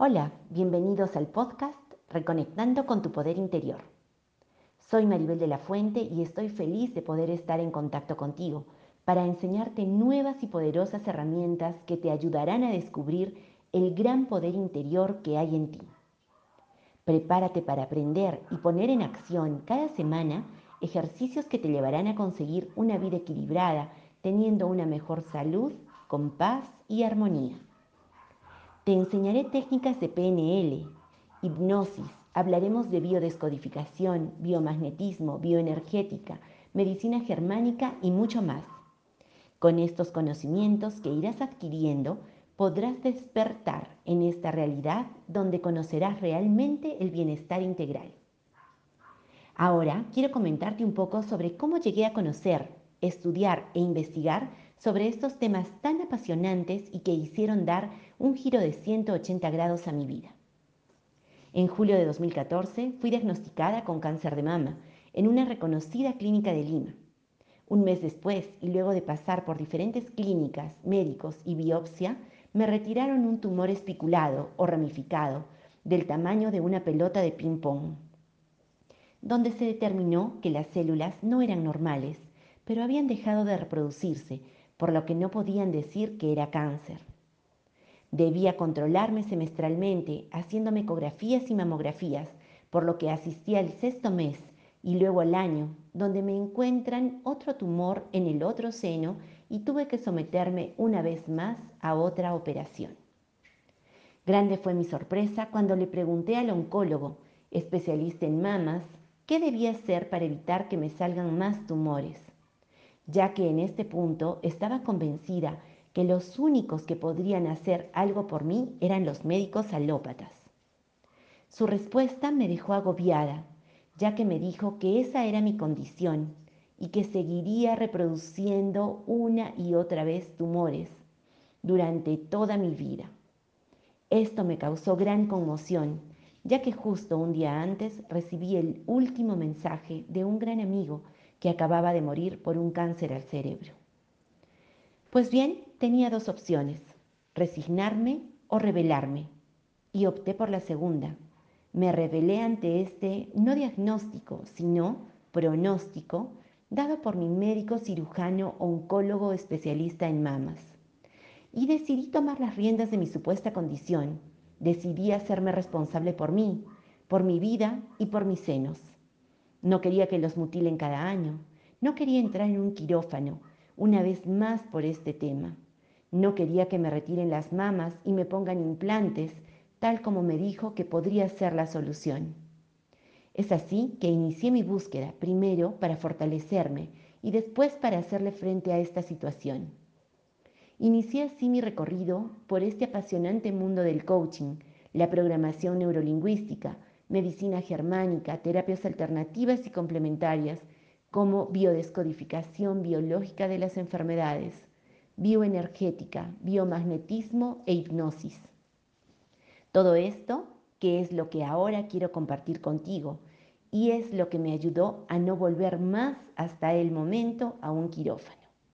Hola, bienvenidos al podcast Reconectando con tu Poder Interior. Soy Maribel de la Fuente y estoy feliz de poder estar en contacto contigo para enseñarte nuevas y poderosas herramientas que te ayudarán a descubrir el gran poder interior que hay en ti. Prepárate para aprender y poner en acción cada semana ejercicios que te llevarán a conseguir una vida equilibrada, teniendo una mejor salud, con paz y armonía. Te enseñaré técnicas de PNL, hipnosis, hablaremos de biodescodificación, biomagnetismo, bioenergética, medicina germánica y mucho más. Con estos conocimientos que irás adquiriendo, podrás despertar en esta realidad donde conocerás realmente el bienestar integral. Ahora quiero comentarte un poco sobre cómo llegué a conocer, estudiar e investigar sobre estos temas tan apasionantes y que hicieron dar un giro de 180 grados a mi vida. En julio de 2014 fui diagnosticada con cáncer de mama en una reconocida clínica de Lima. Un mes después, y luego de pasar por diferentes clínicas, médicos y biopsia, me retiraron un tumor espiculado o ramificado del tamaño de una pelota de ping-pong, donde se determinó que las células no eran normales, pero habían dejado de reproducirse por lo que no podían decir que era cáncer. Debía controlarme semestralmente, haciéndome ecografías y mamografías, por lo que asistí al sexto mes y luego al año, donde me encuentran otro tumor en el otro seno y tuve que someterme una vez más a otra operación. Grande fue mi sorpresa cuando le pregunté al oncólogo, especialista en mamas, qué debía hacer para evitar que me salgan más tumores ya que en este punto estaba convencida que los únicos que podrían hacer algo por mí eran los médicos alópatas. Su respuesta me dejó agobiada, ya que me dijo que esa era mi condición y que seguiría reproduciendo una y otra vez tumores durante toda mi vida. Esto me causó gran conmoción, ya que justo un día antes recibí el último mensaje de un gran amigo que acababa de morir por un cáncer al cerebro. Pues bien, tenía dos opciones, resignarme o rebelarme, y opté por la segunda. Me rebelé ante este no diagnóstico, sino pronóstico dado por mi médico cirujano oncólogo especialista en mamas. Y decidí tomar las riendas de mi supuesta condición. Decidí hacerme responsable por mí, por mi vida y por mis senos. No quería que los mutilen cada año. No quería entrar en un quirófano una vez más por este tema. No quería que me retiren las mamas y me pongan implantes, tal como me dijo que podría ser la solución. Es así que inicié mi búsqueda, primero para fortalecerme y después para hacerle frente a esta situación. Inicié así mi recorrido por este apasionante mundo del coaching, la programación neurolingüística, medicina germánica, terapias alternativas y complementarias, como biodescodificación biológica de las enfermedades, bioenergética, biomagnetismo e hipnosis. Todo esto, que es lo que ahora quiero compartir contigo, y es lo que me ayudó a no volver más hasta el momento a un quirófano.